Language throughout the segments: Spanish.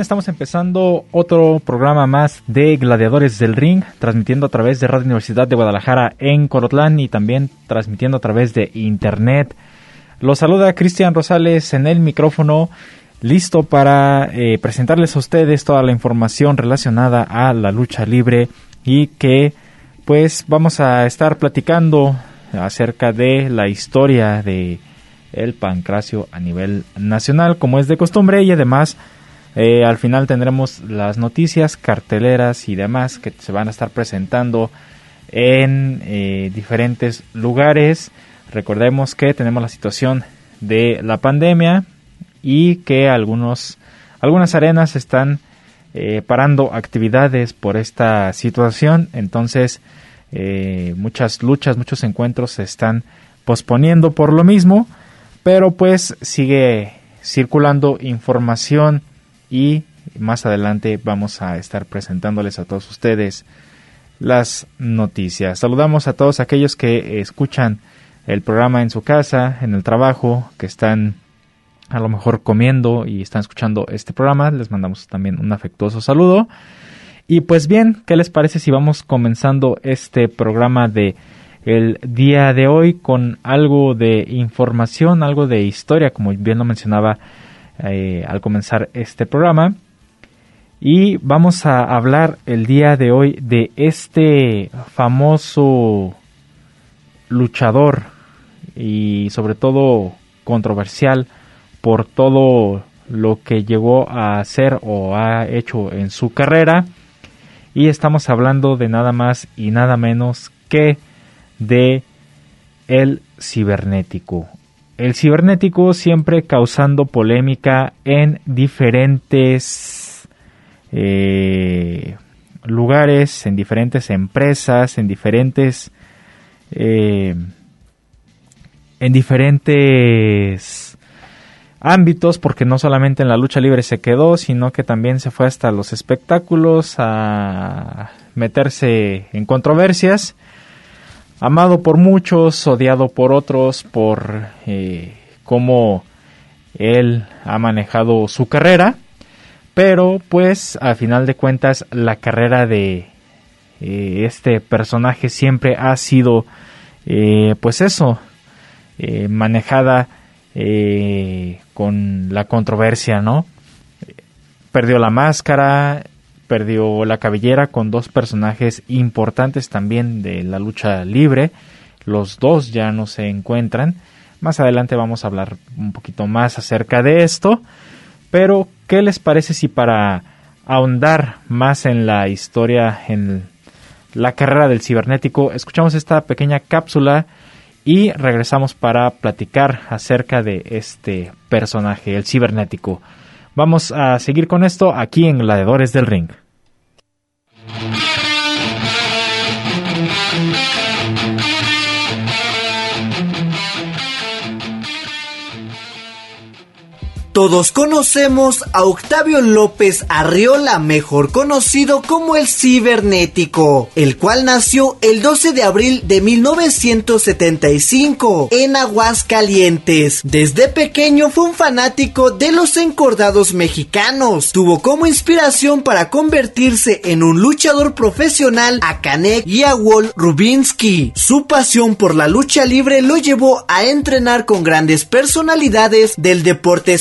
Estamos empezando otro programa más de Gladiadores del Ring, transmitiendo a través de Radio Universidad de Guadalajara en Corotlán y también transmitiendo a través de Internet. Los saluda Cristian Rosales en el micrófono, listo para eh, presentarles a ustedes toda la información relacionada a la lucha libre y que pues vamos a estar platicando acerca de la historia de el pancracio a nivel nacional como es de costumbre y además eh, al final tendremos las noticias, carteleras y demás que se van a estar presentando en eh, diferentes lugares. Recordemos que tenemos la situación de la pandemia y que algunos, algunas arenas están eh, parando actividades por esta situación. Entonces, muchas luchas, muchos encuentros se están posponiendo por lo mismo. Pero pues sigue circulando información y más adelante vamos a estar presentándoles a todos ustedes las noticias. Saludamos a todos aquellos que escuchan el programa en su casa, en el trabajo, que están a lo mejor comiendo y están escuchando este programa. Les mandamos también un afectuoso saludo. Y pues bien, ¿qué les parece si vamos comenzando este programa de el día de hoy con algo de información, algo de historia, como bien lo mencionaba eh, al comenzar este programa. Y vamos a hablar el día de hoy de este famoso luchador y sobre todo controversial por todo lo que llegó a hacer o ha hecho en su carrera. Y estamos hablando de nada más y nada menos que de el cibernético el cibernético siempre causando polémica en diferentes eh, lugares, en diferentes empresas, en diferentes eh, en diferentes ámbitos, porque no solamente en la lucha libre se quedó, sino que también se fue hasta los espectáculos a meterse en controversias amado por muchos, odiado por otros, por eh, cómo él ha manejado su carrera, pero pues a final de cuentas la carrera de eh, este personaje siempre ha sido eh, pues eso, manejada con la controversia, ¿no? Perdió la máscara, perdió la cabellera con dos personajes importantes también de la lucha libre. Los dos ya no se encuentran. Más adelante vamos a hablar un poquito más acerca de esto. Pero, ¿qué les parece si para ahondar más en la historia, en la carrera del cibernético, escuchamos esta pequeña cápsula y regresamos para platicar acerca de este personaje, el cibernético. Vamos a seguir con esto aquí en Gladiadores del Ring. Todos conocemos a Octavio López Arriola, mejor conocido como el cibernético, el cual nació el 12 de abril de 1975 en Aguascalientes. Desde pequeño fue un fanático de los encordados mexicanos. Tuvo como inspiración para convertirse en un luchador profesional a Kanek y a Walt Rubinsky. Su pasión por la lucha libre lo llevó a entrenar con grandes personalidades del deporte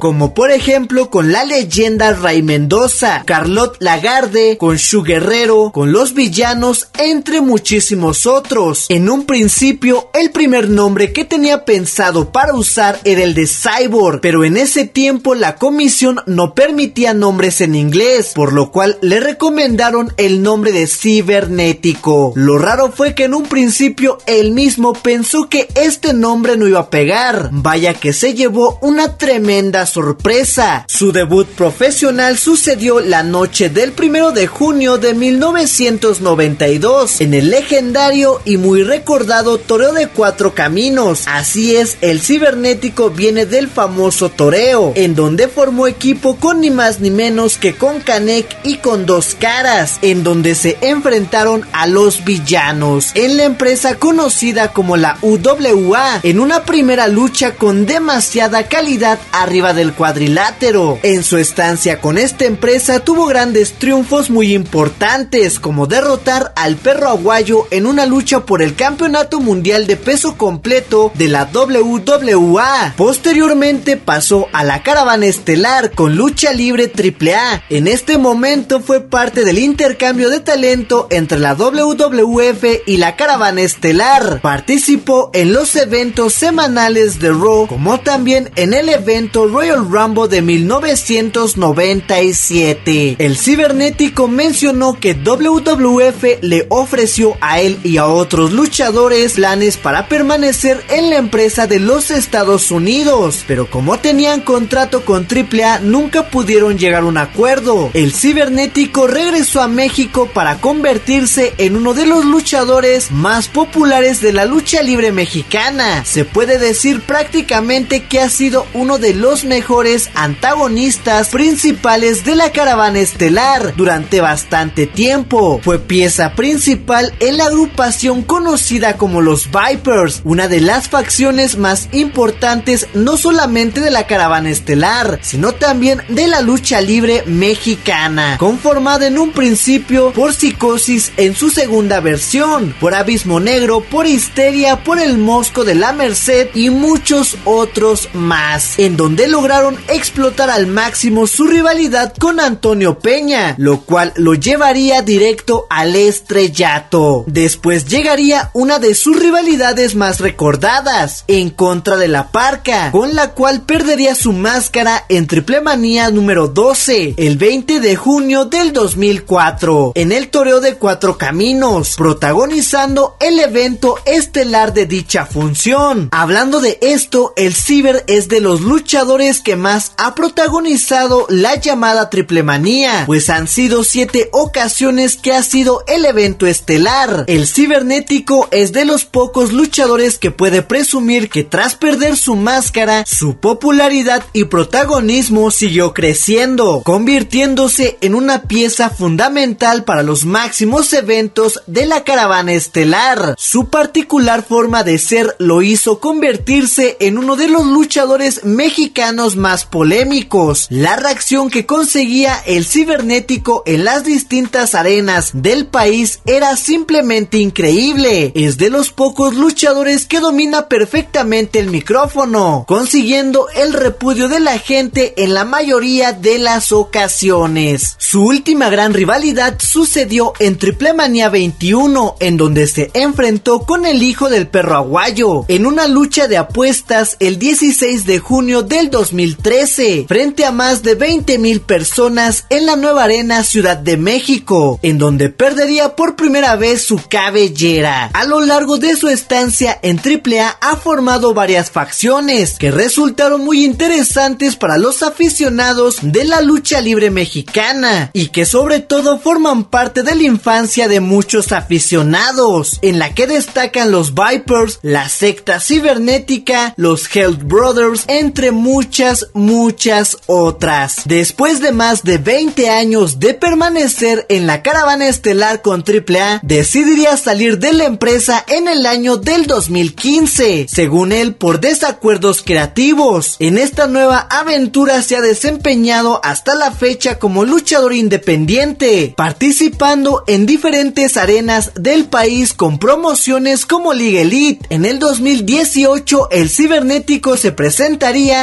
como por ejemplo con la leyenda Ray Mendoza, Carlot Lagarde, con Shu Guerrero, con los villanos, entre muchísimos otros. En un principio, el primer nombre que tenía pensado para usar era el de Cyborg, pero en ese tiempo la comisión no permitía nombres en inglés, por lo cual le recomendaron el nombre de cibernético. Lo raro fue que en un principio él mismo pensó que este nombre no iba a pegar. Vaya que se llevó una tremenda sorpresa. Su debut profesional sucedió la noche del primero de junio de 1992 en el legendario y muy recordado Toreo de Cuatro Caminos. Así es, el cibernético viene del famoso toreo, en donde formó equipo con ni más ni menos que con Canek y con Dos Caras, en donde se enfrentaron a los villanos en la empresa conocida como la UWA, en una primera lucha con demasiada calidad arriba del cuadrilátero. En su estancia con esta empresa tuvo grandes triunfos muy importantes, como derrotar al perro aguayo en una lucha por el campeonato mundial de peso completo de la WWA. Posteriormente pasó a la caravana estelar con lucha libre AAA. En este momento fue parte del intercambio de talento entre la WWF y la caravana estelar. Participó en los eventos semanales de Raw, como también en el evento Royal Rumble de 1997. El cibernético mencionó que WWF le ofreció a él y a otros luchadores planes para permanecer en la empresa de los Estados Unidos, pero como tenían contrato con AAA nunca pudieron llegar a un acuerdo. El cibernético regresó a México para convertirse en uno de los luchadores más populares de la lucha libre mexicana. Se puede decir prácticamente que ha sido uno de los mejores antagonistas principales de la caravana estelar durante bastante tiempo. Fue pieza principal en la agrupación conocida como los Vipers, una de las facciones más importantes no solamente de la caravana estelar, sino también de la lucha libre mexicana, conformada en un principio por Psicosis en su segunda versión, por Abismo Negro, por Histeria, por el Mosco de la Merced y muchos otros más, en donde lograron explotar al máximo su rivalidad con Antonio Peña, lo cual lo llevaría directo al estrellato. Después llegaría una de sus rivalidades más recordadas, en contra de la Parca, con la cual perdería su máscara en Triple Manía número 12, el 20 de junio del 2004, en el Toreo de Cuatro Caminos, protagonizando el evento estelar de dicha función. Hablando de esto, el Ciber es de los luchadores que más ha protagonizado la llamada Triple Manía, pues han sido siete ocasiones que ha sido el evento estelar. El cibernético es de los pocos luchadores que puede presumir que tras perder su máscara, su popularidad y protagonismo siguió creciendo, convirtiéndose en una pieza fundamental para los máximos eventos de la caravana estelar. Su particular forma de ser lo hizo convertirse en uno de los luchadores mexicanos más polémicos. La reacción que conseguía el cibernético en las distintas arenas del país era simplemente increíble. Es de los pocos luchadores que domina perfectamente el micrófono, consiguiendo el repudio de la gente en la mayoría de las ocasiones. Su última gran rivalidad sucedió en Triple Manía 21, en donde se enfrentó con el hijo del perro aguayo, en una lucha de apuestas el 16 de junio del 2013, frente a más de 20 mil personas en la nueva arena Ciudad de México, en donde perdería por primera vez su cabellera. A lo largo de su estancia en AAA ha formado varias facciones que resultaron muy interesantes para los aficionados de la lucha libre mexicana y que sobre todo forman parte de la infancia de muchos aficionados, en la que destacan los Vipers, la secta cibernética, los Health Brothers, entre muchas, muchas otras. Después de más de 20 años de permanecer en la caravana estelar con AAA, decidiría salir de la empresa en el año del 2015, según él por desacuerdos creativos. En esta nueva aventura se ha desempeñado hasta la fecha como luchador independiente, participando en diferentes arenas del país con promociones como Liga Elite. En el 2018 el cibernético se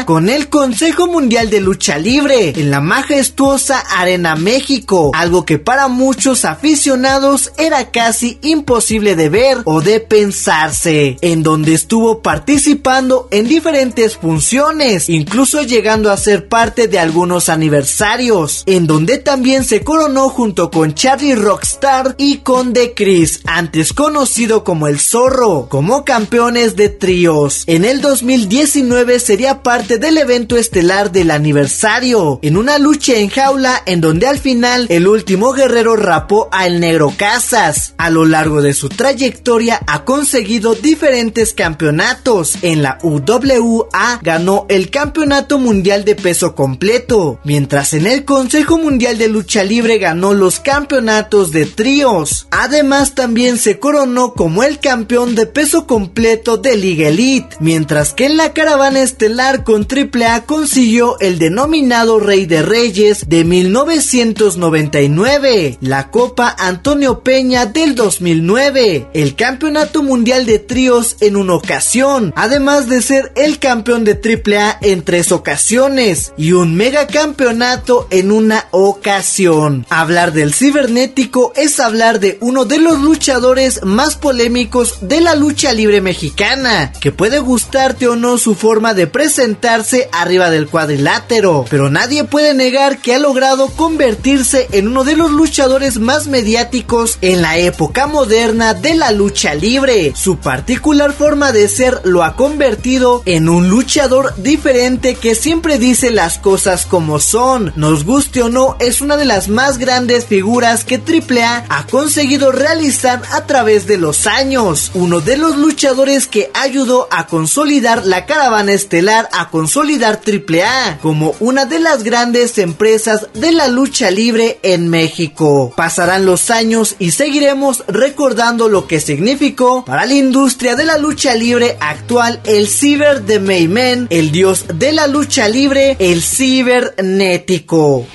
con el Consejo Mundial de Lucha Libre en la majestuosa Arena México, algo que para muchos aficionados era casi imposible de ver o de pensarse, en donde estuvo participando en diferentes funciones, incluso llegando a ser parte de algunos aniversarios, en donde también se coronó junto con Charlie Rockstar y con The Chris, antes conocido como el Zorro, como campeones de tríos. En el 2019 sería parte del evento estelar del aniversario, en una lucha en jaula en donde al final el último guerrero rapó a El Negro Casas. A lo largo de su trayectoria ha conseguido diferentes campeonatos. En la UWA ganó el Campeonato Mundial de Peso Completo, mientras en el Consejo Mundial de Lucha Libre ganó los campeonatos de tríos. Además también se coronó como el campeón de peso completo de Liga Elite, mientras que en la caravana estelar con AAA consiguió el denominado Rey de Reyes de 1999, la Copa Antonio Peña del 2009, el Campeonato Mundial de Tríos en una ocasión, además de ser el campeón de AAA en tres ocasiones y un mega campeonato en una ocasión. Hablar del cibernético es hablar de uno de los luchadores más polémicos de la lucha libre mexicana, que puede gustarte o no su forma de presentarse arriba del cuadrilátero, pero nadie puede negar que ha logrado convertirse en uno de los luchadores más mediáticos en la época moderna de la lucha libre. Su particular forma de ser lo ha convertido en un luchador diferente que siempre dice las cosas como son. Nos guste o no, es una de las más grandes figuras que AAA ha conseguido realizar a través de los años. Uno de los luchadores que ayudó a consolidar la caravana estelar, a consolidar AAA como una de las grandes empresas de la lucha libre en México. Pasarán los años y seguiremos recordando lo que significó para la industria de la lucha libre actual el ciber de Mayman, el dios de la lucha libre, el cibernético.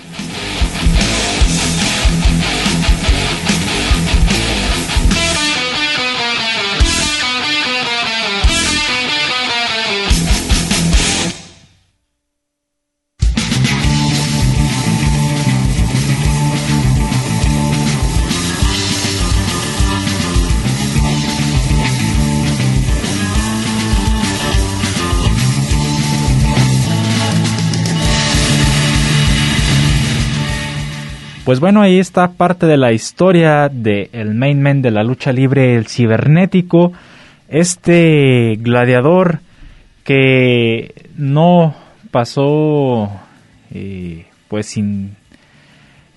Pues bueno, ahí está parte de la historia del el main man de la lucha libre, el cibernético, este gladiador que no pasó eh, pues sin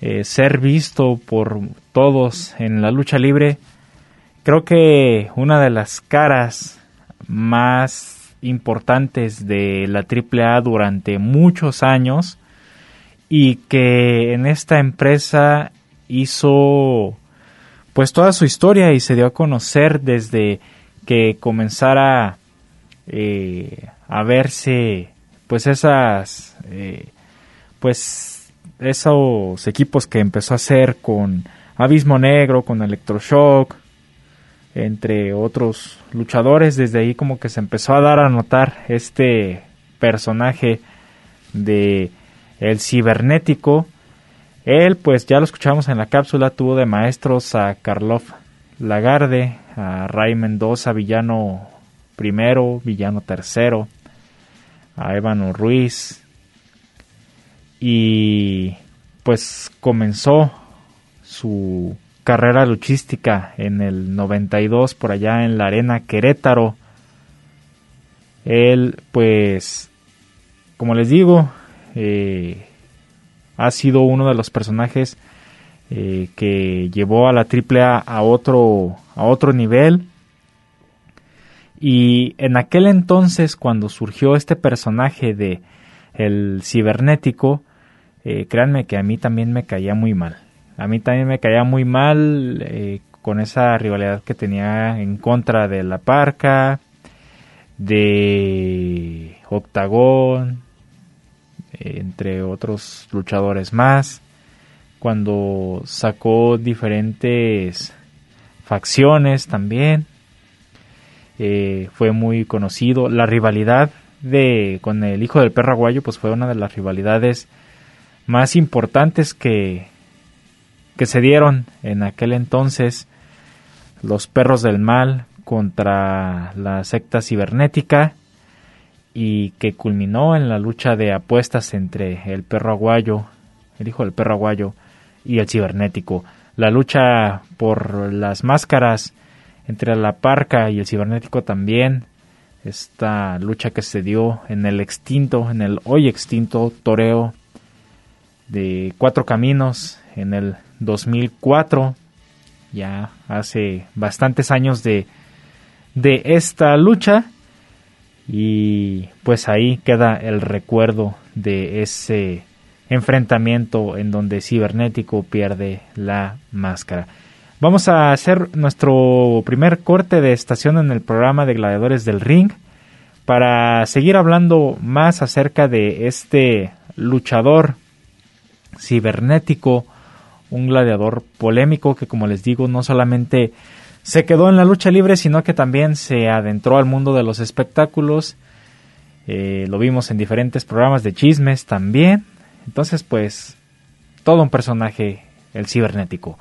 eh, ser visto por todos en la lucha libre. Creo que una de las caras más importantes de la AAA durante muchos años y que en esta empresa hizo pues toda su historia y se dio a conocer desde que comenzara eh, a verse pues esas eh, pues esos equipos que empezó a hacer con Abismo Negro, con Electroshock, entre otros luchadores, desde ahí como que se empezó a dar a notar este personaje de el cibernético. Él, pues ya lo escuchamos en la cápsula, tuvo de maestros a Karloff Lagarde, a Ray Mendoza, villano primero, villano tercero, a Ébano Ruiz. Y pues comenzó su carrera luchística en el 92 por allá en la arena Querétaro. Él pues, como les digo, eh, ha sido uno de los personajes eh, que llevó a la AAA a otro, a otro nivel. Y en aquel entonces, cuando surgió este personaje de el cibernético, eh, créanme que a mí también me caía muy mal. A mí también me caía muy mal con esa rivalidad que tenía en contra de la Parca, de Octagón, entre otros luchadores más, cuando sacó diferentes facciones también. Eh, fue muy conocido. La rivalidad de con el hijo del perro aguayo pues fue una de las rivalidades más importantes que, que se dieron en aquel entonces. Los perros del mal contra la secta cibernética y que culminó en la lucha de apuestas entre el perro aguayo, el hijo del perro aguayo y el cibernético. La lucha por las máscaras entre la parca y el cibernético también. Esta lucha que se dio en el extinto, en el hoy extinto toreo de Cuatro Caminos en el 2004. Ya hace bastantes años de, de esta lucha y pues ahí queda el recuerdo de ese enfrentamiento en donde Cibernético pierde la máscara. Vamos a hacer nuestro primer corte de estación en el programa de Gladiadores del Ring para seguir hablando más acerca de este luchador cibernético, un gladiador polémico que como les digo no solamente se quedó en la lucha libre, sino que también se adentró al mundo de los espectáculos. Eh, lo vimos en diferentes programas de chismes también. Entonces, pues, todo un personaje, el cibernético.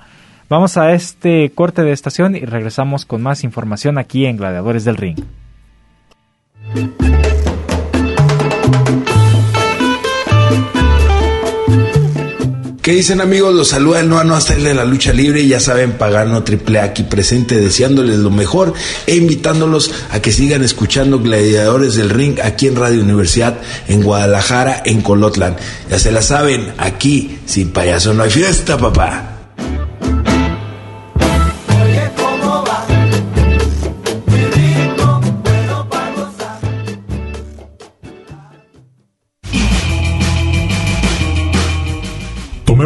Vamos a este corte de estación y regresamos con más información aquí en Gladiadores del Ring. ¿Qué dicen amigos? Los saluda el Noano hasta el de la lucha libre. Ya saben, Pagano Triple aquí presente, deseándoles lo mejor e invitándolos a que sigan escuchando Gladiadores del Ring aquí en Radio Universidad, en Guadalajara, en Colotlan. Ya se la saben, aquí sin payaso no hay fiesta, papá.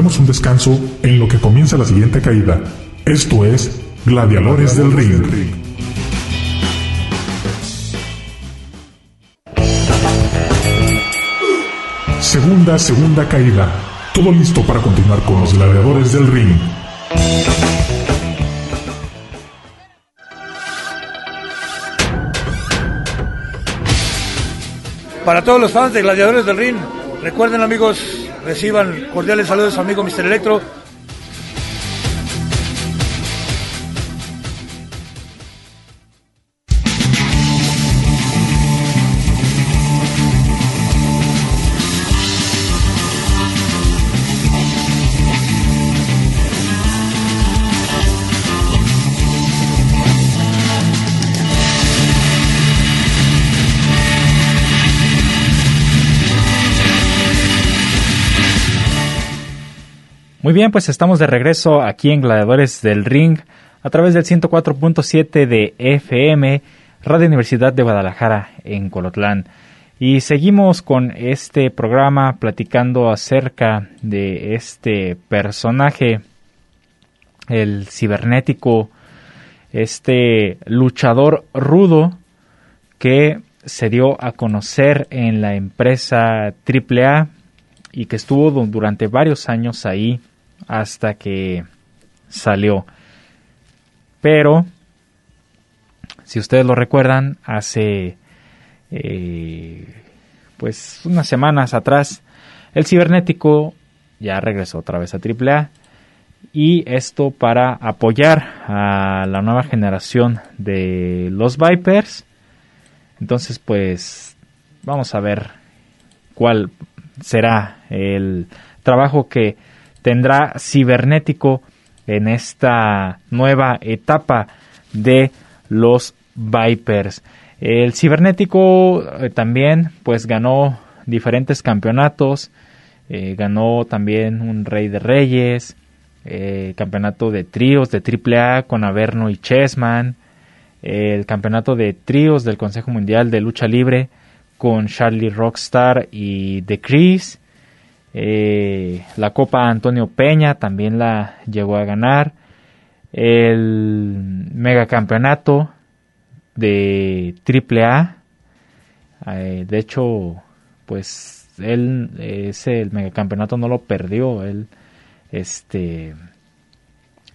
Tomemos un descanso en lo que comienza la siguiente caída. Esto es Gladiadores del Ring. Segunda, segunda caída. Todo listo para continuar con los Gladiadores del Ring. Para todos los fans de Gladiadores del Ring, recuerden amigos, reciban cordiales saludos a amigo Mr. Electro. Muy bien, pues estamos de regreso aquí en Gladiadores del Ring a través del 104.7 de FM, Radio Universidad de Guadalajara en Colotlán. Y seguimos con este programa platicando acerca de este personaje, el cibernético, este luchador rudo que se dio a conocer en la empresa AAA y que estuvo durante varios años ahí hasta que salió. Pero, si ustedes lo recuerdan, hace eh, pues unas semanas atrás, el cibernético ya regresó otra vez a AAA y esto para apoyar a la nueva generación de los Vipers. Entonces, pues vamos a ver cuál será el trabajo que tendrá cibernético en esta nueva etapa de los Vipers. El cibernético eh, también pues ganó diferentes campeonatos, eh, ganó también un Rey de Reyes, eh, campeonato de tríos de AAA con Averno y Chessman, el campeonato de tríos del Consejo Mundial de Lucha Libre con Charlie Rockstar y The Chris. Eh, la Copa Antonio Peña también la llegó a ganar. El megacampeonato de AAA. Eh, de hecho, pues él ese el megacampeonato no lo perdió. Él este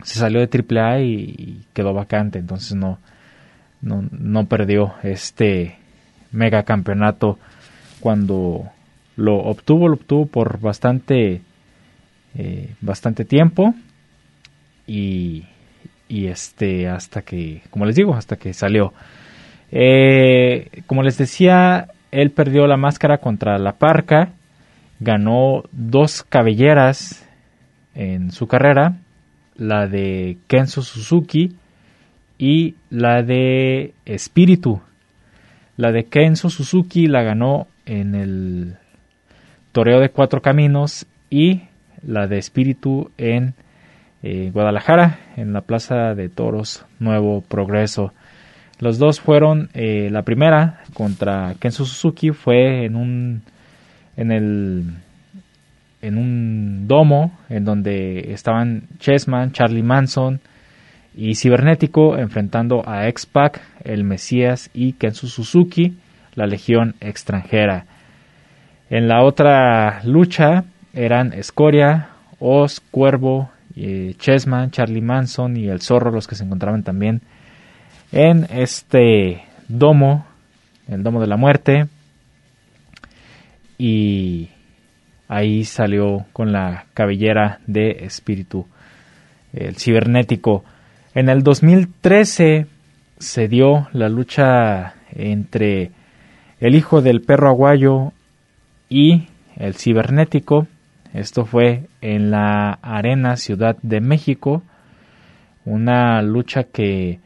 se salió de AAA y, y quedó vacante. Entonces no, no, no perdió este megacampeonato cuando lo obtuvo, lo obtuvo por bastante, eh, bastante tiempo y, este hasta que, como les digo, hasta que salió. Eh, como les decía, él perdió la máscara contra la Parca, ganó dos cabelleras en su carrera, la de Kenzo Suzuki y la de Espíritu. La de Kenzo Suzuki la ganó en el Toreo de Cuatro Caminos y la de Espíritu en eh, Guadalajara, en la Plaza de Toros Nuevo Progreso. Los dos fueron, eh, la primera contra Kenzo Suzuki fue en un, en el, en un domo en donde estaban Chessman, Charlie Manson y Cibernético enfrentando a X-Pac, el Mesías y Kenzo Suzuki, la Legión extranjera. En la otra lucha eran Escoria, Oz, Cuervo, eh, Chessman, Charlie Manson y el Zorro los que se encontraban también en este domo, el domo de la muerte. Y ahí salió con la cabellera de espíritu, el cibernético. En el 2013 se dio la lucha entre el hijo del perro aguayo y el cibernético. Esto fue en la Arena Ciudad de México. Una lucha que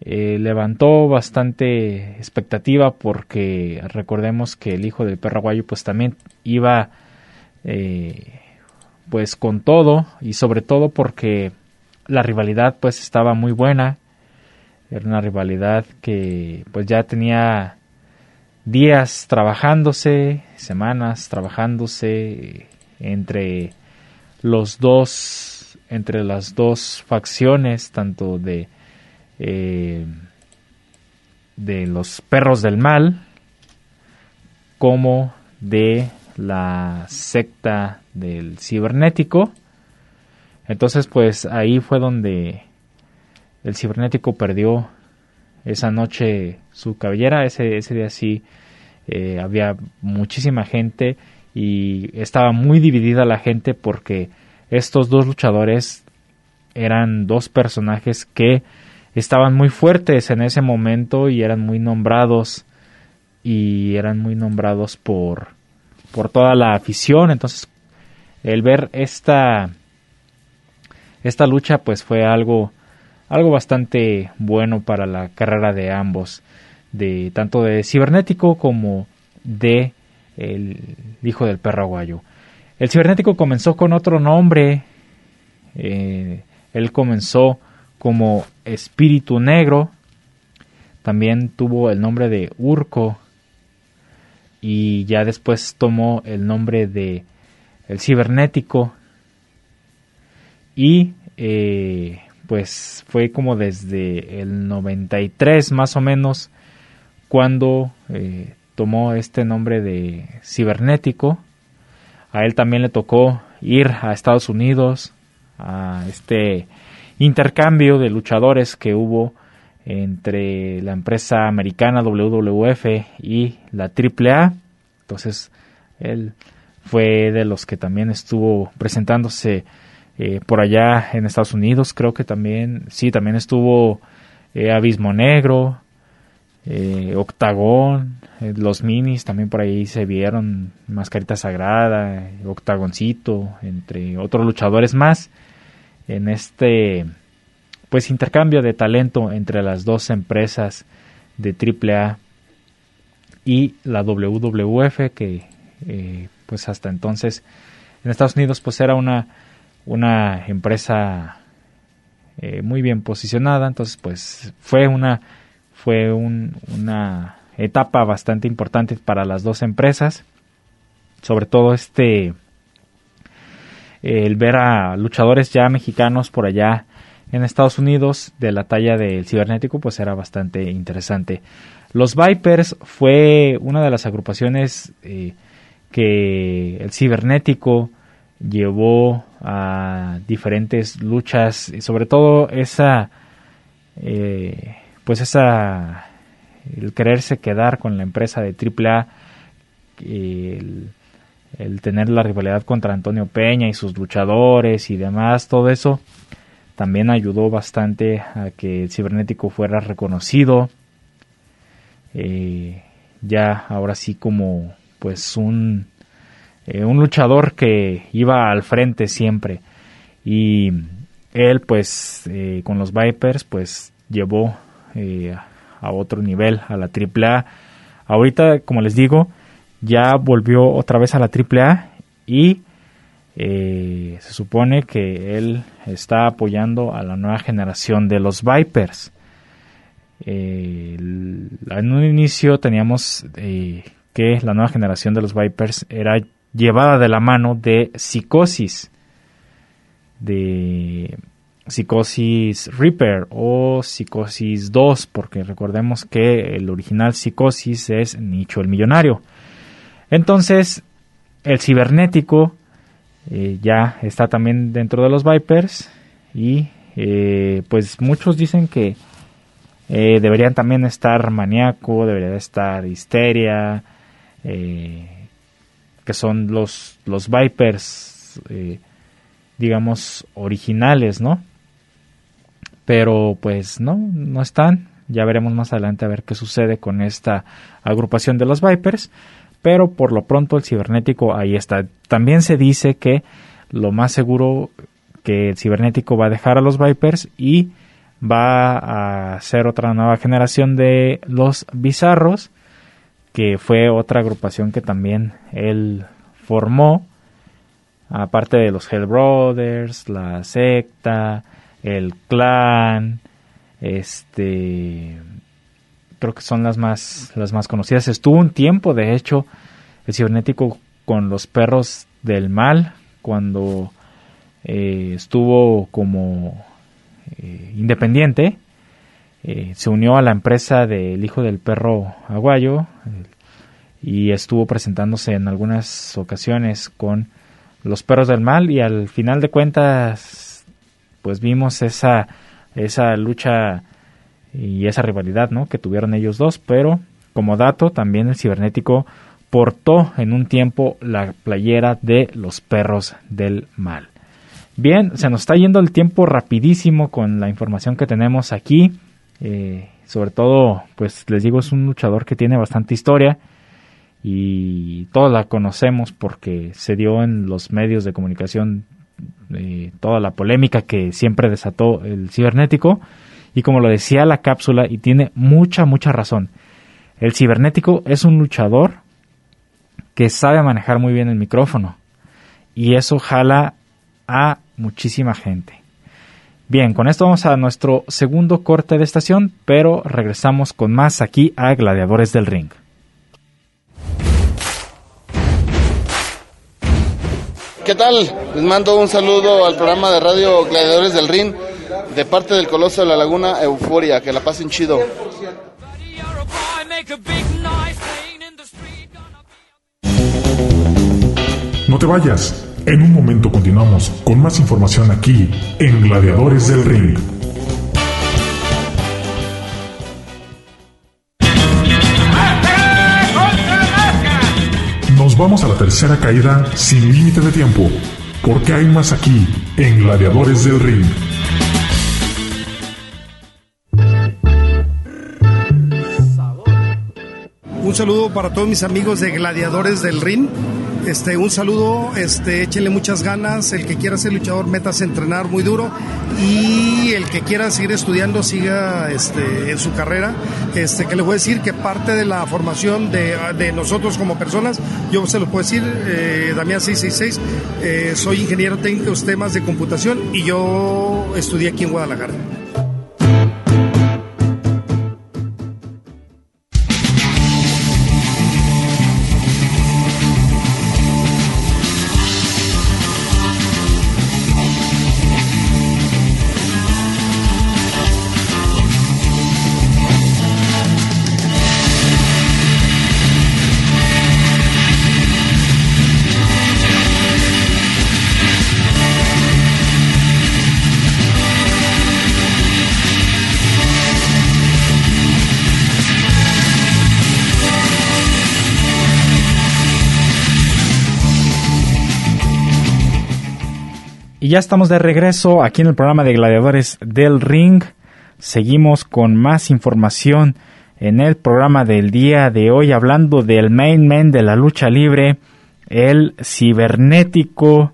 eh, levantó bastante expectativa porque recordemos que el hijo del perro aguayo pues también iba eh, pues con todo y sobre todo porque la rivalidad pues estaba muy buena era una rivalidad que pues ya tenía días trabajándose, semanas trabajándose entre los dos, entre las dos facciones, tanto de eh, de los perros del mal como de la secta del cibernético. Entonces, pues ahí fue donde el cibernético perdió esa noche su cabellera, ese, ese día sí eh, había muchísima gente y estaba muy dividida la gente porque estos dos luchadores eran dos personajes que estaban muy fuertes en ese momento y eran muy nombrados y eran muy nombrados por por toda la afición. Entonces el ver esta esta lucha pues fue algo algo bastante bueno para la carrera de ambos, de tanto de cibernético como de el hijo del perro aguayo. El cibernético comenzó con otro nombre, eh, él comenzó como espíritu negro, también tuvo el nombre de Urco y ya después tomó el nombre de el cibernético y eh, pues fue como desde el 93 más o menos cuando eh, tomó este nombre de cibernético. A él también le tocó ir a Estados Unidos a este intercambio de luchadores que hubo entre la empresa americana WWF y la AAA. Entonces él fue de los que también estuvo presentándose eh, por allá en Estados Unidos creo que también, sí, también estuvo eh, Abismo Negro, eh, Octagón, los minis también por ahí se vieron, Mascarita Sagrada, Octagoncito, entre otros luchadores más, en este pues intercambio de talento entre las dos empresas de AAA y la WWF que pues hasta entonces en Estados Unidos pues era una una empresa eh, muy bien posicionada, entonces pues fue una fue una etapa bastante importante para las dos empresas. Sobre todo este el ver a luchadores ya mexicanos por allá en Estados Unidos de la talla del cibernético pues era bastante interesante. Los Vipers fue una de las agrupaciones eh, que el cibernético llevó a diferentes luchas y sobre todo esa eh, pues esa el quererse quedar con la empresa de AAA el, el tener la rivalidad contra Antonio Peña y sus luchadores y demás todo eso también ayudó bastante a que el cibernético fuera reconocido eh, ya ahora sí como pues un eh, un luchador que iba al frente siempre. Y él pues eh, con los Vipers pues llevó a otro nivel a la AAA ahorita como les digo ya volvió otra vez a la AAA y se supone que él está apoyando a la nueva generación de los Vipers. En un inicio teníamos eh, que la nueva generación de los Vipers era llevada de la mano de Psicosis, de Psicosis Reaper o Psicosis 2, porque recordemos que el original Psicosis es Nicho el Millonario. Entonces, el cibernético eh, ya está también dentro de los Vipers y eh, pues muchos dicen que eh, deberían también estar Maníaco, debería estar Histeria, que son los, los Vipers, eh, digamos, originales, ¿no? Pero pues no, no están. Ya veremos más adelante a ver qué sucede con esta agrupación de los Vipers. Pero por lo pronto el cibernético ahí está. También se dice que lo más seguro que el cibernético va a dejar a los Vipers y va a ser otra nueva generación de los bizarros, que fue otra agrupación que también él formó, aparte de los Hell Brothers, la secta, el clan, este creo que son las más las más conocidas. Estuvo un tiempo, de hecho, el cibernético con los perros del mal cuando eh, estuvo como eh, independiente, eh, se unió a la empresa del hijo del perro aguayo y estuvo presentándose en algunas ocasiones con los perros del mal y al final de cuentas pues vimos esa esa lucha y esa rivalidad ¿no? que tuvieron ellos dos pero como dato también el cibernético portó en un tiempo la playera de los perros del mal Bien, se nos está yendo el tiempo rapidísimo con la información que tenemos aquí. Eh, sobre todo, pues les digo, es un luchador que tiene bastante historia y todos la conocemos porque se dio en los medios de comunicación eh, toda la polémica que siempre desató el cibernético. Y como lo decía la cápsula, y tiene mucha, mucha razón, el cibernético es un luchador que sabe manejar muy bien el micrófono. Y eso jala a muchísima gente. Bien, con esto vamos a nuestro segundo corte de estación, pero regresamos con más aquí a Gladiadores del Ring. ¿Qué tal? Les mando un saludo al programa de radio Gladiadores del Ring de parte del Coloso de la Laguna Euforia. Que la pasen chido. No te vayas. En un momento continuamos con más información aquí en Gladiadores del Ring. Nos vamos a la tercera caída sin límite de tiempo, porque hay más aquí en Gladiadores del Ring. Un saludo para todos mis amigos de Gladiadores del Ring. Este, un saludo, este, échenle muchas ganas. El que quiera ser luchador, métase a entrenar muy duro. Y el que quiera seguir estudiando, siga este, en su carrera. Este, que le voy a decir que parte de la formación de, de nosotros como personas, yo se lo puedo decir, eh, Damián 666, eh, soy ingeniero técnico en temas de computación y yo estudié aquí en Guadalajara. Y ya estamos de regreso aquí en el programa de Gladiadores del Ring. Seguimos con más información en el programa del día de hoy hablando del main man de la lucha libre, el cibernético,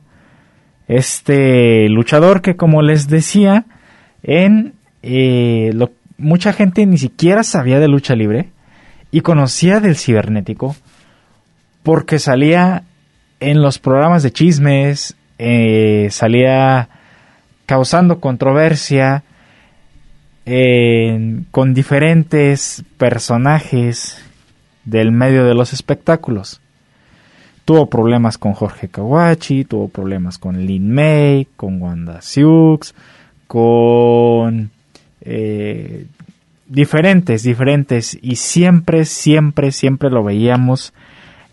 este luchador que como les decía, en eh, mucha gente ni siquiera sabía de lucha libre y conocía del cibernético porque salía en los programas de chismes, eh, salía causando controversia con diferentes personajes del medio de los espectáculos. Tuvo problemas con Jorge Kawachi, tuvo problemas con Lin May, con Wanda Siux, con eh, diferentes, diferentes, y siempre, siempre, siempre lo veíamos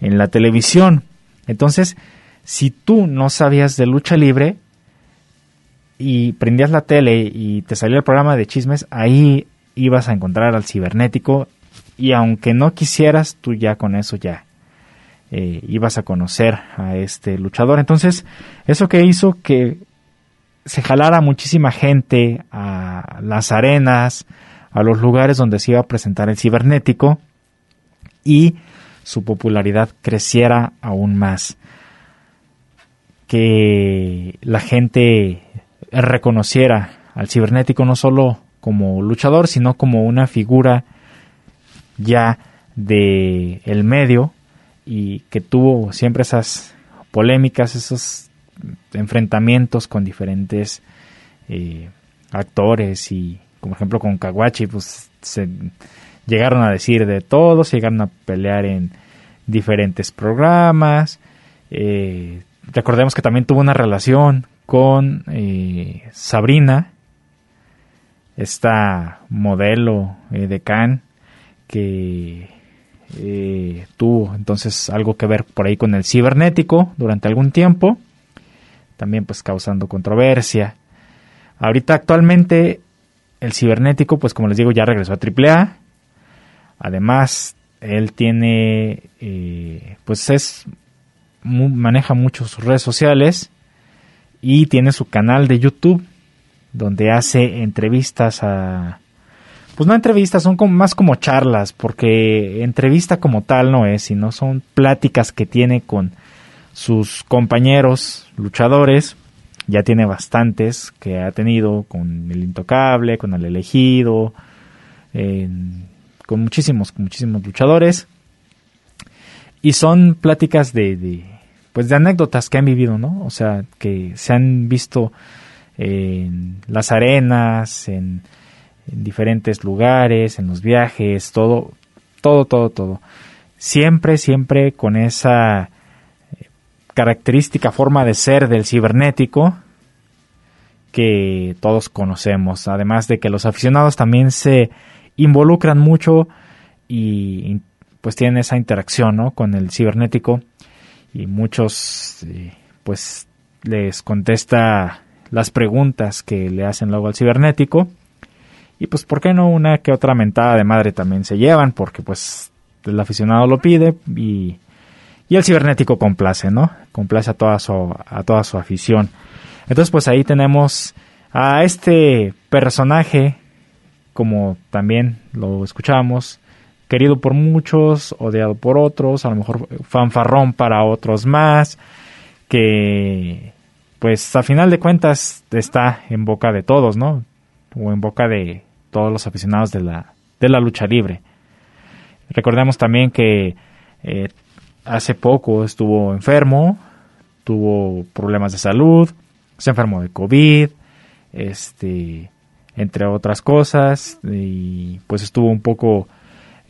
en la televisión. Entonces, si tú no sabías de lucha libre y prendías la tele y te salía el programa de chismes, ahí ibas a encontrar al cibernético y aunque no quisieras, tú ya con eso ya eh, ibas a conocer a este luchador. Entonces, eso que hizo que se jalara muchísima gente a las arenas, a los lugares donde se iba a presentar el cibernético y su popularidad creciera aún más que la gente reconociera al cibernético no solo como luchador, sino como una figura ya de el medio y que tuvo siempre esas polémicas, esos enfrentamientos con diferentes eh, actores y, como ejemplo, con Kawachi, pues se llegaron a decir de todo, se llegaron a pelear en diferentes programas, eh, recordemos que también tuvo una relación con eh, Sabrina, esta modelo eh, de Cannes que eh, tuvo entonces algo que ver por ahí con el cibernético durante algún tiempo, también pues causando controversia. Ahorita actualmente el cibernético, pues como les digo, ya regresó a AAA. Además, él tiene, pues es maneja mucho sus redes sociales y tiene su canal de YouTube donde hace entrevistas a pues no entrevistas, son como, más como charlas, porque entrevista como tal no es, sino son pláticas que tiene con sus compañeros luchadores, ya tiene bastantes que ha tenido con el Intocable, con el Elegido, con muchísimos, muchísimos luchadores. Y son pláticas de, pues de anécdotas que han vivido, ¿no? O sea, que se han visto en las arenas, en, diferentes lugares, en los viajes, todo, todo, todo, todo. Siempre, siempre con esa eh, característica forma de ser del cibernético que todos conocemos. Además de que los aficionados también se involucran mucho y pues tienen esa interacción ¿no? con el cibernético y muchos eh, pues les contesta las preguntas que le hacen luego al cibernético. Y pues por qué no una que otra mentada de madre también se llevan porque pues el aficionado lo pide y, y el cibernético complace no complace a toda su a toda su afición. Entonces pues ahí tenemos a este personaje como también lo escuchamos querido por muchos, odiado por otros, a lo mejor fanfarrón para otros más, que pues a final de cuentas está en boca de todos, ¿no? O en boca de todos los aficionados de la, de la lucha libre. Recordemos también que eh, hace poco estuvo enfermo, tuvo problemas de salud, se enfermó de COVID, este, entre otras cosas, y pues estuvo un poco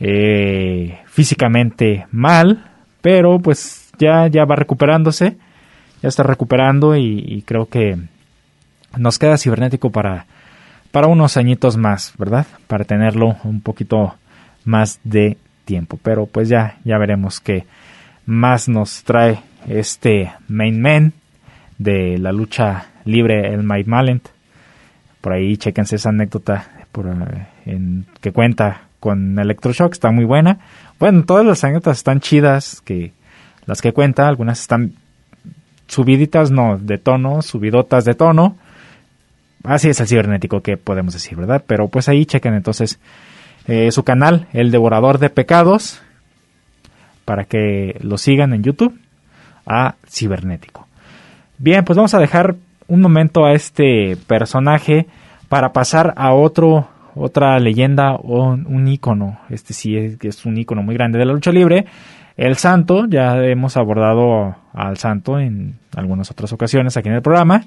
eh, físicamente mal, pero pues ya, ya va recuperándose, ya está recuperando y, creo que nos queda cibernético para, para unos añitos más, ¿verdad? Para tenerlo un poquito más de tiempo, pero pues ya, ya veremos qué más nos trae este main man de la lucha libre, el Mike Malent. Por ahí chequense esa anécdota eh, en, que cuenta con Electroshock, está muy buena. Bueno, todas las anécdotas están chidas, que las que cuenta, algunas están subiditas no de tono, subidotas de tono. Así es el cibernético que podemos decir, ¿verdad? Pero pues ahí chequen entonces eh, su canal, El Devorador de Pecados, para que lo sigan en YouTube a Cibernético. Bien, pues vamos a dejar un momento a este personaje para pasar a otro otra leyenda o un ícono. Este sí es, es un ícono muy grande de la lucha libre. El Santo, ya hemos abordado al Santo en algunas otras ocasiones aquí en el programa.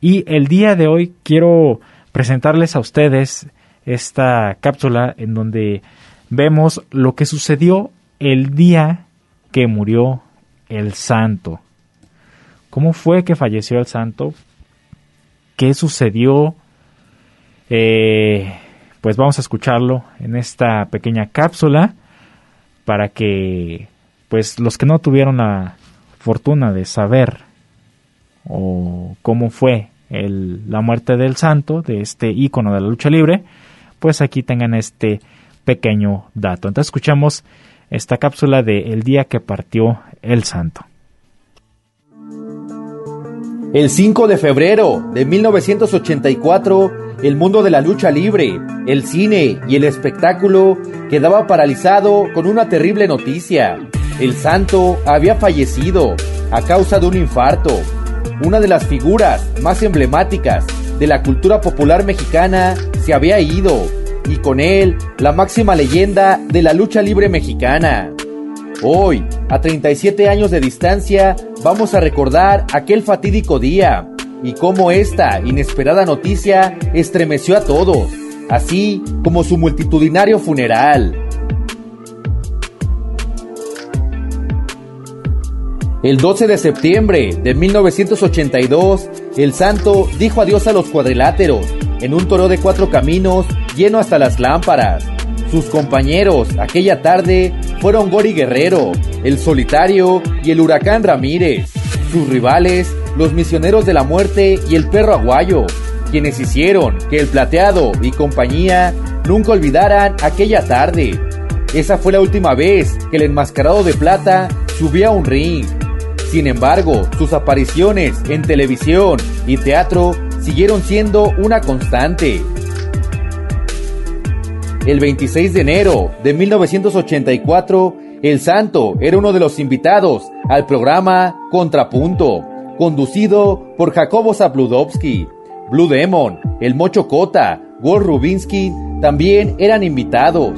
Y el día de hoy quiero presentarles a ustedes esta cápsula en donde vemos lo que sucedió el día que murió el santo. ¿Cómo fue que falleció el santo? ¿Qué sucedió? Eh, pues vamos a escucharlo en esta pequeña cápsula para que pues los que no tuvieron la fortuna de saber o cómo fue la muerte del santo, de este ícono de la lucha libre, pues aquí tengan este pequeño dato. Entonces escuchamos esta cápsula de El día que partió el santo. El 5 de febrero de 1984, el mundo de la lucha libre, el cine y el espectáculo quedaba paralizado con una terrible noticia. El santo había fallecido a causa de un infarto. Una de las figuras más emblemáticas de la cultura popular mexicana se había ido y con él la máxima leyenda de la lucha libre mexicana. Hoy, a 37 años de distancia, vamos a recordar aquel fatídico día y cómo esta inesperada noticia estremeció a todos, así como su multitudinario funeral. El 12 de septiembre de 1982, el santo dijo adiós a los cuadriláteros en un toro de cuatro caminos lleno hasta las lámparas. Sus compañeros aquella tarde fueron Gori Guerrero, el solitario y el huracán Ramírez. Sus rivales, los misioneros de la muerte y el perro aguayo, quienes hicieron que el plateado y compañía nunca olvidaran aquella tarde. Esa fue la última vez que el enmascarado de plata subía a un ring. Sin embargo, sus apariciones en televisión y teatro siguieron siendo una constante. El 26 de enero de 1984, El Santo era uno de los invitados al programa Contrapunto, conducido por Jacobo Zabludovsky. Blue Demon, El Mocho Cota, Gol Rubinsky también eran invitados.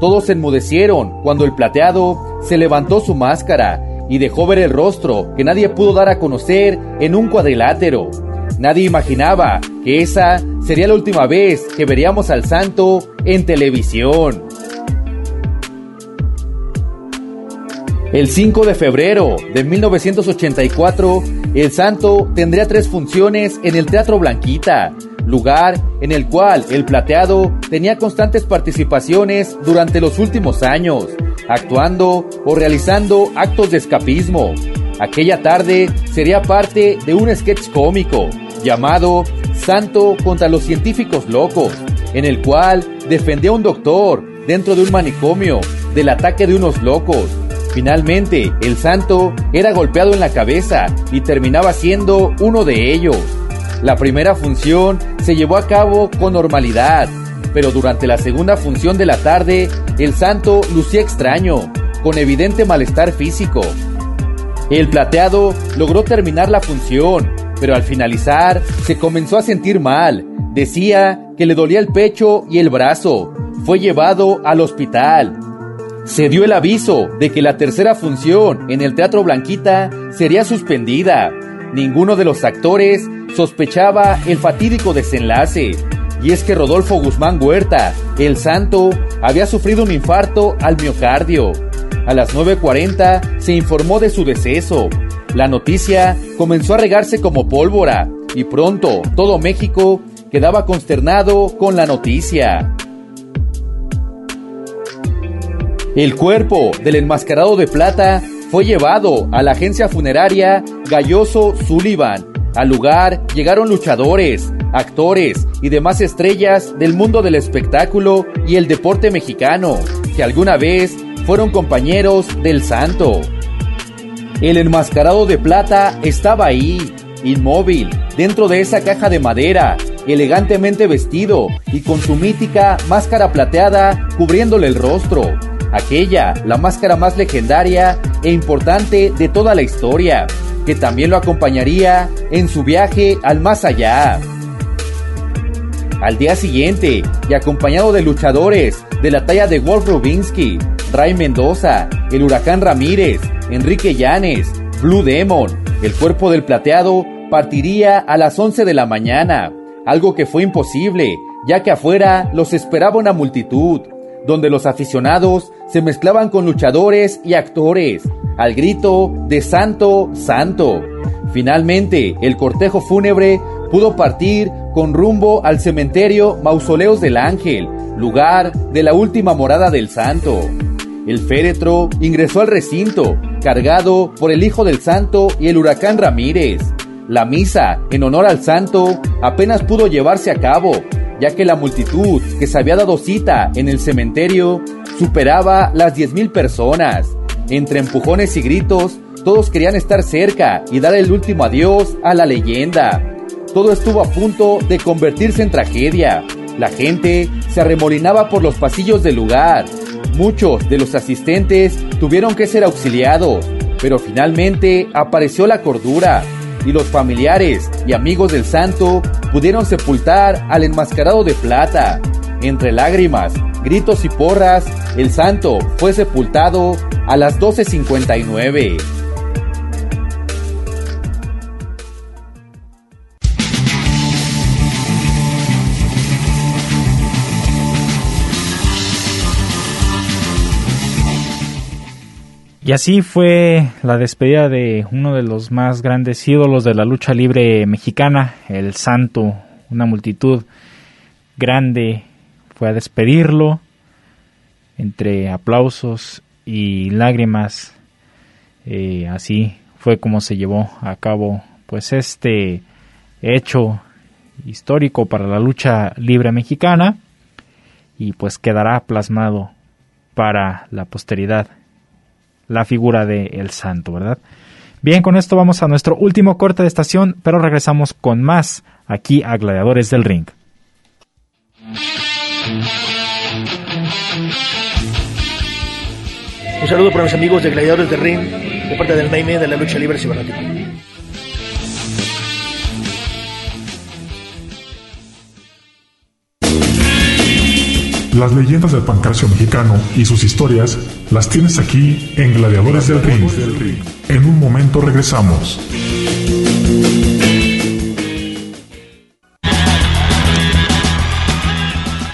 Todos se enmudecieron cuando el plateado se levantó su máscara y dejó ver el rostro que nadie pudo dar a conocer en un cuadrilátero. Nadie imaginaba que esa sería la última vez que veríamos al santo en televisión. El 5 de febrero de 1984, el santo tendría tres funciones en el Teatro Blanquita, lugar en el cual el plateado tenía constantes participaciones durante los últimos años, actuando o realizando actos de escapismo. Aquella tarde sería parte de un sketch cómico llamado Santo contra los científicos locos, en el cual defendía a un doctor dentro de un manicomio del ataque de unos locos. Finalmente, el santo era golpeado en la cabeza y terminaba siendo uno de ellos. La primera función se llevó a cabo con normalidad, pero durante la segunda función de la tarde, el santo lucía extraño, con evidente malestar físico. El plateado logró terminar la función, pero al finalizar se comenzó a sentir mal. Decía que le dolía el pecho y el brazo. Fue llevado al hospital. Se dio el aviso de que la tercera función en el Teatro Blanquita sería suspendida. Ninguno de los actores sospechaba el fatídico desenlace. Y es que Rodolfo Guzmán Huerta, el santo, había sufrido un infarto al miocardio. A las 9.40 se informó de su deceso. La noticia comenzó a regarse como pólvora y pronto todo México quedaba consternado con la noticia. El cuerpo del enmascarado de plata fue llevado a la agencia funeraria Galloso Sullivan. Al lugar llegaron luchadores, actores y demás estrellas del mundo del espectáculo y el deporte mexicano, que alguna vez fueron compañeros del santo. El enmascarado de plata estaba ahí, inmóvil, dentro de esa caja de madera, elegantemente vestido y con su mítica máscara plateada cubriéndole el rostro. Aquella, la máscara más legendaria e importante de toda la historia, que también lo acompañaría en su viaje al más allá. Al día siguiente, y acompañado de luchadores de la talla de Wolf Rubinsky, Ray Mendoza, el Huracán Ramírez, Enrique Llanes, Blue Demon, el cuerpo del plateado partiría a las 11 de la mañana, algo que fue imposible, ya que afuera los esperaba una multitud, donde los aficionados se mezclaban con luchadores y actores, al grito de Santo, Santo. Finalmente, el cortejo fúnebre pudo partir con rumbo al cementerio Mausoleos del Ángel, lugar de la última morada del santo. El féretro ingresó al recinto, cargado por el Hijo del Santo y el huracán Ramírez. La misa, en honor al santo, apenas pudo llevarse a cabo, ya que la multitud que se había dado cita en el cementerio superaba las 10.000 personas. Entre empujones y gritos, todos querían estar cerca y dar el último adiós a la leyenda. Todo estuvo a punto de convertirse en tragedia. La gente se arremolinaba por los pasillos del lugar. Muchos de los asistentes tuvieron que ser auxiliados, pero finalmente apareció la cordura y los familiares y amigos del santo pudieron sepultar al enmascarado de plata. Entre lágrimas, gritos y porras, el santo fue sepultado a las 12.59. Y así fue la despedida de uno de los más grandes ídolos de la lucha libre mexicana, el Santo. Una multitud grande fue a despedirlo entre aplausos y lágrimas. Eh, así fue como se llevó a cabo pues este hecho histórico para la lucha libre mexicana y pues quedará plasmado para la posteridad la figura de el santo, ¿verdad? Bien, con esto vamos a nuestro último corte de estación, pero regresamos con más aquí a Gladiadores del Ring. Un saludo para mis amigos de Gladiadores del Ring, de parte del Meime de la lucha libre cibernética. Las leyendas del pancracio mexicano y sus historias las tienes aquí en Gladiadores del Ring. En un momento regresamos.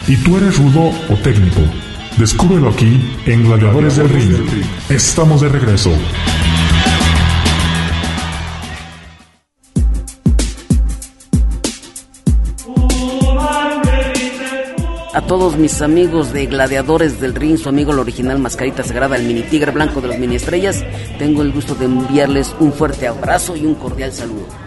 ¿Y tú eres rudo o técnico? Descúbrelo aquí en Gladiadores del Ring. Estamos de regreso. Todos mis amigos de Gladiadores del Ring, su amigo el original Mascarita Sagrada, el mini tigre blanco de las mini estrellas, tengo el gusto de enviarles un fuerte abrazo y un cordial saludo.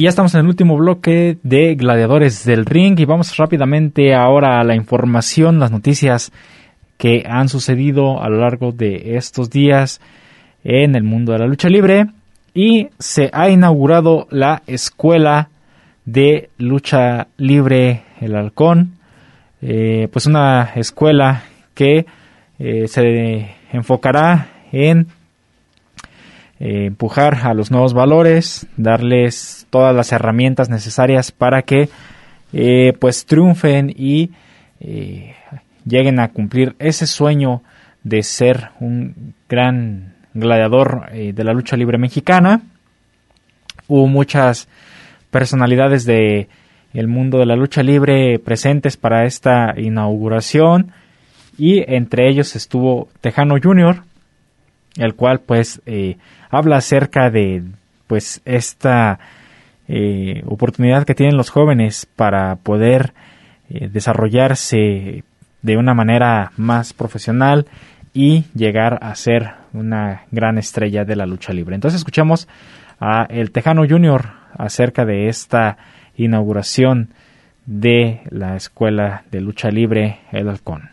Y ya estamos en el último bloque de Gladiadores del Ring y vamos rápidamente ahora a la información, las noticias que han sucedido a lo largo de estos días en el mundo de la lucha libre. Y se ha inaugurado la escuela de lucha libre El Halcón, eh, pues una escuela que eh, se enfocará en eh, empujar a los nuevos valores, darles todas las herramientas necesarias para que eh, pues triunfen y eh, lleguen a cumplir ese sueño de ser un gran gladiador de la lucha libre mexicana. Hubo muchas personalidades de el mundo de la lucha libre presentes para esta inauguración y entre ellos estuvo Tejano Jr., el cual pues eh, habla acerca de pues esta eh, oportunidad que tienen los jóvenes para poder eh, desarrollarse de una manera más profesional y llegar a ser una gran estrella de la lucha libre. Entonces escuchamos a el Tejano Junior acerca de esta inauguración de la Escuela de Lucha Libre El Halcón.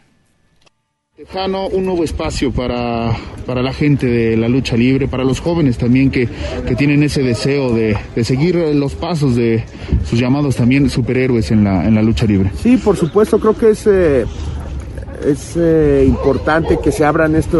Tejano, un nuevo espacio para, para, la gente de la lucha libre, para los jóvenes también que, que tienen ese deseo de, de, seguir los pasos de sus llamados también superhéroes en la, en la lucha libre. Sí, por supuesto, creo que es, eh, es eh, importante que se abran este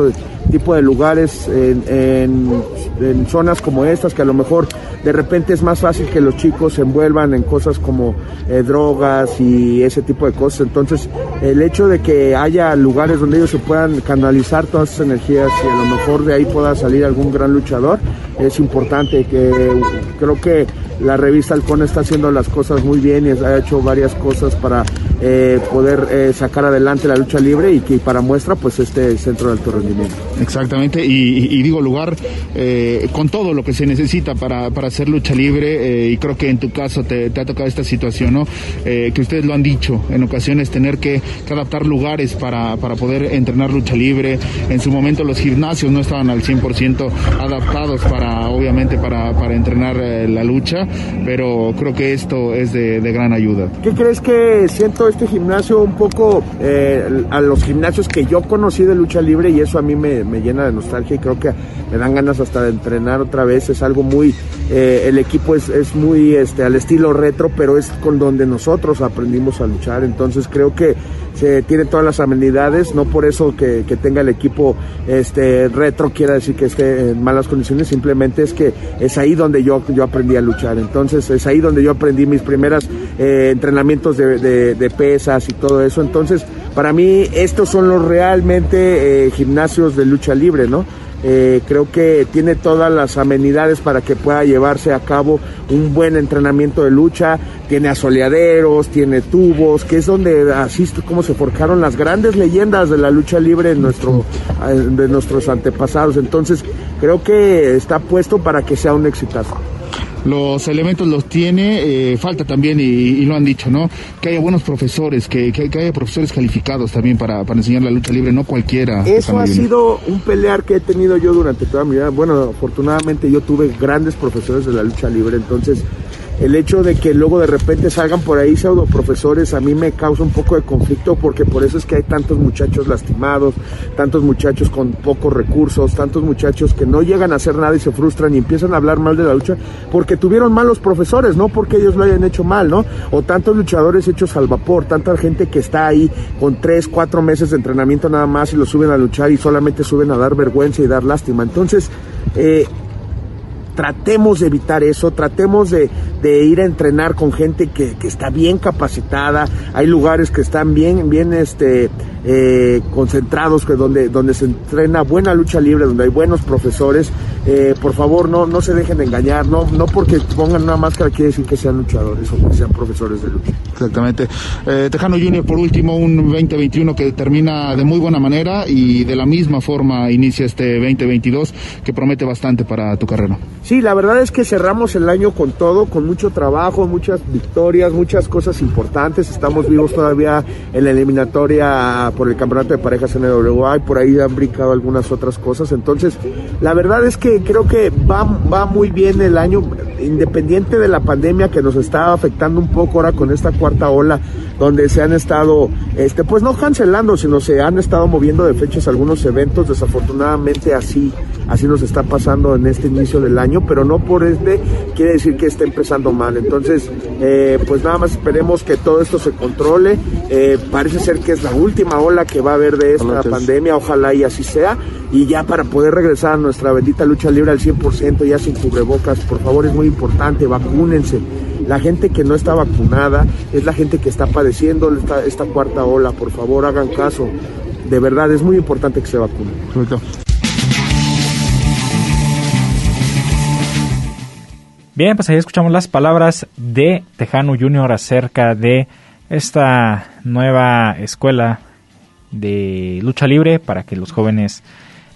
tipo de lugares en, en, zonas como estas que a lo mejor de repente es más fácil que los chicos se envuelvan en cosas como eh, drogas y ese tipo de cosas. Entonces, el hecho de que haya lugares donde ellos se puedan canalizar todas esas energías y a lo mejor de ahí pueda salir algún gran luchador es importante. Que creo que la revista Halcón está haciendo las cosas muy bien y ha hecho varias cosas para eh, poder eh, sacar adelante la lucha libre y que para muestra pues este centro de alto rendimiento. Exactamente, y, digo lugar eh, con todo lo que se necesita para, para hacer lucha libre y creo que en tu caso te, te ha tocado esta situación, ¿no? que ustedes lo han dicho en ocasiones, tener que, que adaptar lugares para, para, poder entrenar lucha libre. En su momento los gimnasios no estaban al 100% adaptados para, obviamente, para, para entrenar la lucha, pero creo que esto es de, gran ayuda. ¿Qué crees que siento este gimnasio un poco eh, a los gimnasios que yo conocí de lucha libre y eso a mí me, me, llena de nostalgia y creo que me dan ganas hasta de entrenar otra vez. Es algo muy, eh, el equipo es, es, muy este, al estilo retro, pero es con donde nosotros aprendimos a luchar. Entonces creo que se tiene todas las amenidades, no por eso que, que, tenga el equipo este retro quiera decir que esté en malas condiciones, simplemente es que es ahí donde yo, yo aprendí a luchar. Entonces es ahí donde yo aprendí mis primeras eh, entrenamientos de, de, de, pesas y todo eso. Entonces, para mí estos son los realmente eh, gimnasios de lucha libre, ¿no? Eh, creo que tiene todas las amenidades para que pueda llevarse a cabo un buen entrenamiento de lucha, tiene asoleaderos, tiene tubos, que es donde así como se forjaron las grandes leyendas de la lucha libre en nuestro, de nuestros antepasados. Entonces creo que está puesto para que sea un exitazo los elementos los tiene, eh, falta también, y, y, lo han dicho, ¿no? Que haya buenos profesores, que, que, que haya profesores calificados también para, para, enseñar la lucha libre, no cualquiera. Eso ha sido un pelear que he tenido yo durante toda mi vida. Bueno, afortunadamente yo tuve grandes profesores de la lucha libre, entonces el hecho de que luego de repente salgan por ahí pseudo profesores a mí me causa un poco de conflicto porque por eso es que hay tantos muchachos lastimados, tantos muchachos con pocos recursos, tantos muchachos que no llegan a hacer nada y se frustran y empiezan a hablar mal de la lucha porque tuvieron malos profesores, no porque ellos lo hayan hecho mal, ¿no? O tantos luchadores hechos al vapor, tanta gente que está ahí con tres, cuatro meses de entrenamiento nada más y lo suben a luchar y solamente suben a dar vergüenza y dar lástima. Entonces, eh, tratemos de evitar eso, tratemos de, ir a entrenar con gente que, está bien capacitada, hay lugares que están bien, bien este, eh, concentrados, donde se entrena buena lucha libre, donde hay buenos profesores, eh, por favor no, no se dejen de engañar, no, no porque pongan una máscara quiere decir que sean luchadores o que sean profesores de lucha. Exactamente. Eh, Tejano Junior, por último, un 2021 que termina de muy buena manera y de la misma forma inicia este 2022 que promete bastante para tu carrera. Sí, la verdad es que cerramos el año con todo, con mucho trabajo, muchas victorias, muchas cosas importantes. Estamos vivos todavía en la eliminatoria por el campeonato de parejas NWA y por ahí han brincado algunas otras cosas. Entonces, la verdad es que creo que va, va muy bien el año, independiente de la pandemia que nos está afectando un poco ahora con esta cuarta ola, donde se han estado, este, pues no cancelando, sino se han estado moviendo de fechas algunos eventos. Desafortunadamente así, así nos está pasando en este inicio del año, pero no por este quiere decir que esté empezando mal. Entonces, eh, pues nada más esperemos que todo esto se controle. Eh, parece ser que es la última ola que va a haber de esta pandemia, ojalá y así sea. Y ya para poder regresar a nuestra bendita lucha libre al 100%, ya sin cubrebocas, por favor, es muy importante, vacúnense. La gente que no está vacunada es la gente que está padeciendo esta, esta cuarta ola. Por favor, hagan caso. De verdad, es muy importante que se vacunen. Bien, pues ahí escuchamos las palabras de Tejano Junior acerca de esta nueva escuela de lucha libre para que los jóvenes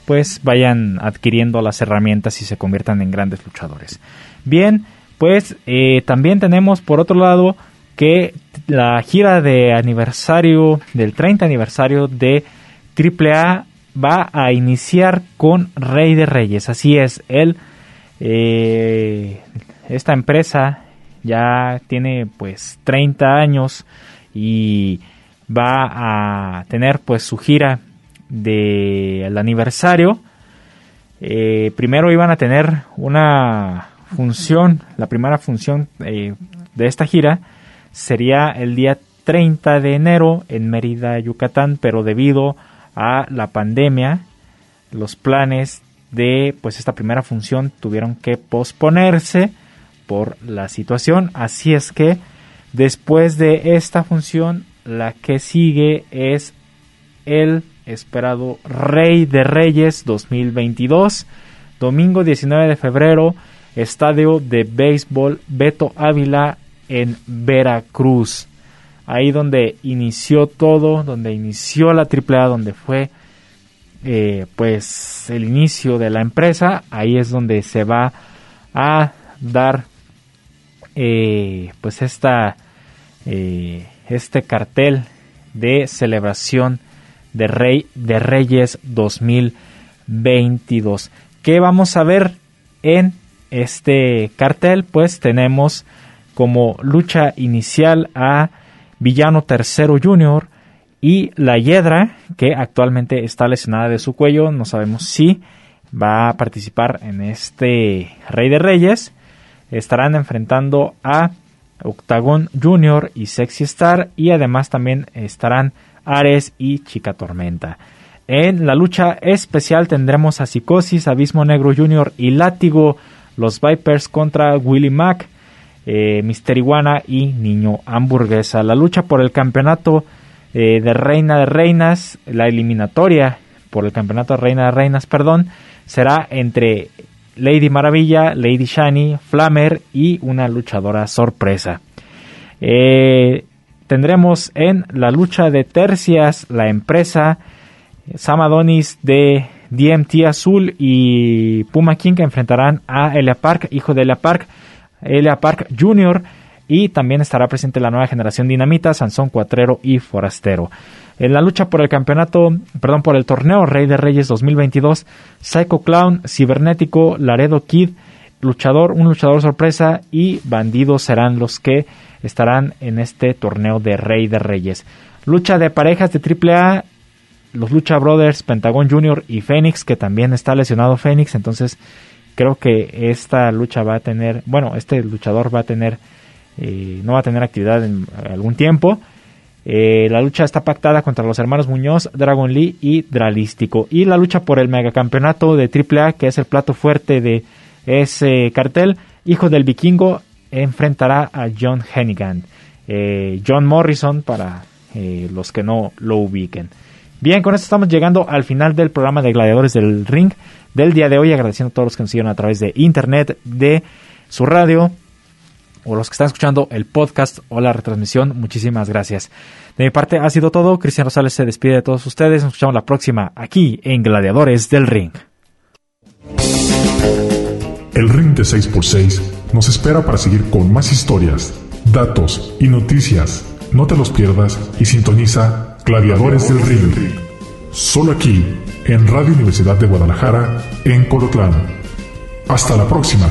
pues vayan adquiriendo las herramientas y se conviertan en grandes luchadores. Bien, pues eh, también tenemos por otro lado que la gira de aniversario del 30 aniversario de AAA va a iniciar con Rey de Reyes. Así es, él, eh, esta empresa ya tiene pues 30 años y va a tener pues su gira del aniversario. Eh, primero iban a tener una función, la primera función eh, de esta gira sería el día 30 de enero en Mérida, Yucatán, pero debido a la pandemia, los planes de pues esta primera función tuvieron que posponerse por la situación, así es que después de esta función la que sigue es el esperado Rey de Reyes 2022, domingo 19 de febrero, estadio de béisbol Beto Ávila en Veracruz. Ahí donde inició todo, donde inició la AAA, donde fue eh, pues el inicio de la empresa, ahí es donde se va a dar eh, pues esta eh, este cartel de celebración de Rey de Reyes 2022. ¿Qué vamos a ver en este cartel? Pues tenemos como lucha inicial a Villano Tercero Junior y la Hiedra, que actualmente está lesionada de su cuello. No sabemos si va a participar en este Rey de Reyes. Estarán enfrentando a Octagon Junior y Sexy Star y además también estarán Ares y Chica Tormenta. En la lucha especial tendremos a Psicosis, Abismo Negro Junior y Látigo, los Vipers contra Willy Mac, eh, Mister Iguana y Niño Hamburguesa. La lucha por el campeonato eh, de Reina de Reinas, la eliminatoria por el campeonato de Reina de Reinas, perdón, será entre Lady Maravilla, Lady Shani, Flammer y una luchadora sorpresa. Eh, tendremos en la lucha de tercias la empresa Samadonis de DMT Azul y Puma King que enfrentarán a Elia Park, hijo de Elia Park, Elia Park Jr. Y también estará presente la nueva generación Dinamita, Sansón Cuatrero y Forastero. En la lucha por el campeonato, perdón, por el torneo Rey de Reyes 2022, Psycho Clown, Cibernético, Laredo Kid, luchador, un luchador sorpresa y bandidos serán los que estarán en este torneo de Rey de Reyes. Lucha de parejas de AAA, los Lucha Brothers, Pentagon Junior y Fénix, que también está lesionado Fénix, entonces creo que esta lucha va a tener, bueno, este luchador va a tener, eh, no va a tener actividad en algún tiempo. Eh, la lucha está pactada contra los hermanos Muñoz, Dragon Lee y Dralístico. Y la lucha por el megacampeonato de AAA, que es el plato fuerte de ese cartel, Hijo del Vikingo enfrentará a John Hennigan. Eh, John Morrison para eh, los que no lo ubiquen. Bien, con esto estamos llegando al final del programa de Gladiadores del Ring del día de hoy, agradeciendo a todos los que nos siguen a través de internet, de su radio, o los que están escuchando el podcast o la retransmisión, muchísimas gracias. De mi parte ha sido todo. Cristian Rosales se despide de todos ustedes. Nos escuchamos la próxima aquí en Gladiadores del Ring. El Ring de 6x6 nos espera para seguir con más historias, datos y noticias. No te los pierdas y sintoniza Gladiadores del Ring. Solo aquí, en Radio Universidad de Guadalajara, en Colotlán. Hasta la próxima.